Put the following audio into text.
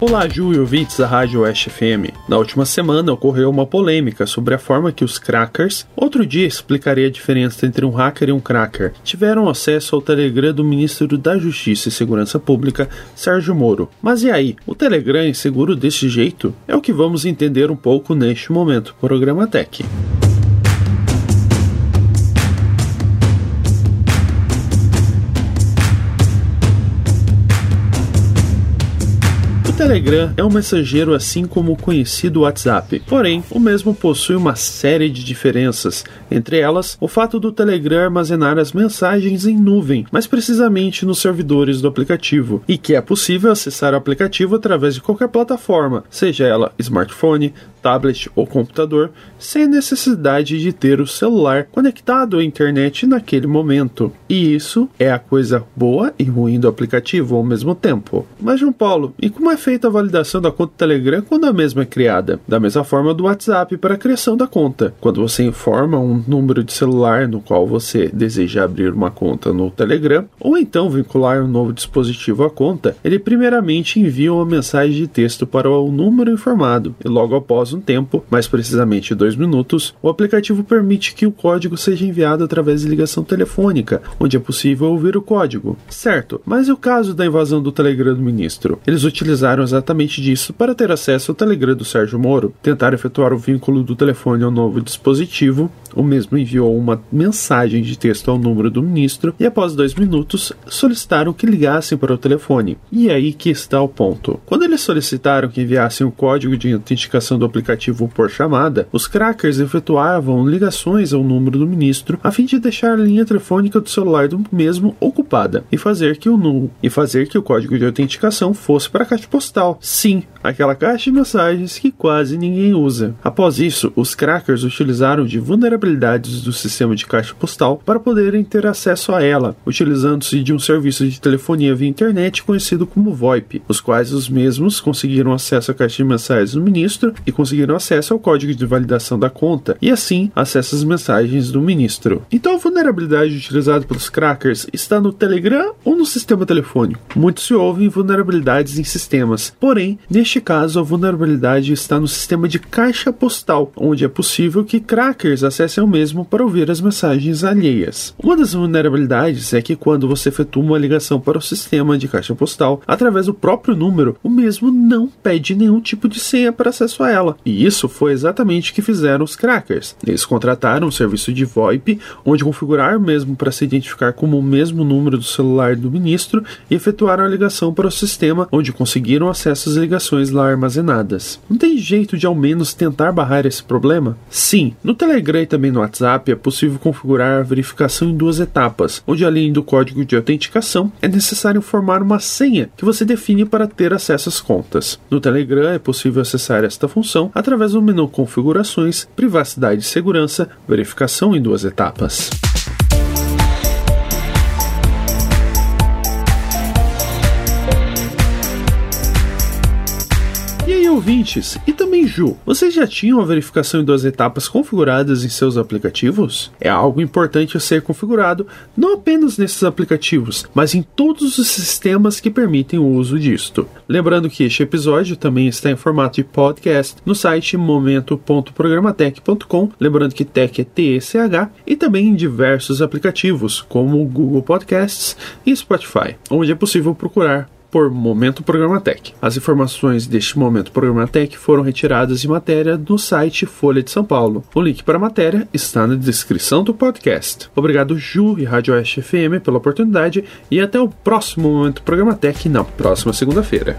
Olá, Ju e ouvintes da Rádio Oeste FM. Na última semana ocorreu uma polêmica sobre a forma que os crackers, outro dia explicarei a diferença entre um hacker e um cracker, tiveram acesso ao Telegram do ministro da Justiça e Segurança Pública, Sérgio Moro. Mas e aí, o Telegram é seguro desse jeito? É o que vamos entender um pouco neste momento, Programa Tech. Telegram é um mensageiro assim como o conhecido WhatsApp, porém, o mesmo possui uma série de diferenças, entre elas o fato do Telegram armazenar as mensagens em nuvem, mais precisamente nos servidores do aplicativo, e que é possível acessar o aplicativo através de qualquer plataforma, seja ela smartphone, tablet ou computador, sem necessidade de ter o celular conectado à internet naquele momento. E isso é a coisa boa e ruim do aplicativo ao mesmo tempo. Mas, João Paulo, e como é feita a validação da conta Telegram quando a mesma é criada? Da mesma forma do WhatsApp para a criação da conta. Quando você informa um número de celular no qual você deseja abrir uma conta no Telegram, ou então vincular um novo dispositivo à conta, ele primeiramente envia uma mensagem de texto para o número informado e logo após um tempo, mais precisamente dois minutos, o aplicativo permite que o código seja enviado através de ligação telefônica, onde é possível ouvir o código. Certo, mas e o caso da invasão do Telegram do ministro? Eles utilizaram exatamente disso para ter acesso ao Telegram do Sérgio Moro, tentar efetuar o vínculo do telefone ao novo dispositivo. O mesmo enviou uma mensagem de texto ao número do ministro e, após dois minutos, solicitaram que ligassem para o telefone. E é aí que está o ponto. Quando eles solicitaram que enviassem o código de autenticação do aplicativo, por chamada, os crackers efetuavam ligações ao número do ministro a fim de deixar a linha telefônica do celular do mesmo ocupada e fazer que o e fazer que o código de autenticação fosse para a caixa postal. Sim, aquela caixa de mensagens que quase ninguém usa. Após isso, os crackers utilizaram de vulnerabilidades do sistema de caixa postal para poderem ter acesso a ela, utilizando-se de um serviço de telefonia via internet conhecido como VoIP, os quais os mesmos conseguiram acesso à caixa de mensagens do ministro e conseguiram acesso ao código de validação da conta e assim acesso às mensagens do ministro. Então a vulnerabilidade utilizada pelos crackers está no Telegram ou no sistema telefônico? Muito se ouve vulnerabilidades em sistemas, porém, neste caso a vulnerabilidade está no sistema de caixa postal, onde é possível que crackers acessem o mesmo para ouvir as mensagens alheias. Uma das vulnerabilidades é que quando você efetua uma ligação para o sistema de caixa postal através do próprio número, o mesmo não pede nenhum tipo de senha para acesso a ela. E isso foi exatamente o que fizeram os crackers. Eles contrataram um serviço de VoIP, onde configurar mesmo para se identificar como o mesmo número do celular do ministro e efetuaram a ligação para o sistema, onde conseguiram acesso às ligações lá armazenadas. Não tem jeito de ao menos tentar barrar esse problema? Sim, no Telegram e também no WhatsApp é possível configurar a verificação em duas etapas, onde além do código de autenticação, é necessário formar uma senha que você define para ter acesso às contas. No Telegram é possível acessar esta função através do menu Configurações, Privacidade e Segurança, verificação em duas etapas. Ouvintes, e também Ju, vocês já tinham a verificação em duas etapas configuradas em seus aplicativos? É algo importante a ser configurado não apenas nesses aplicativos, mas em todos os sistemas que permitem o uso disto. Lembrando que este episódio também está em formato de podcast no site momento.programatec.com, lembrando que Tech é T-E-C-H, e também em diversos aplicativos, como o Google Podcasts e Spotify, onde é possível procurar por Momento Programatec. As informações deste Momento Programatec foram retiradas de matéria do site Folha de São Paulo. O link para a matéria está na descrição do podcast. Obrigado, Ju e Rádio Oeste FM, pela oportunidade e até o próximo Momento Programatec na próxima segunda-feira.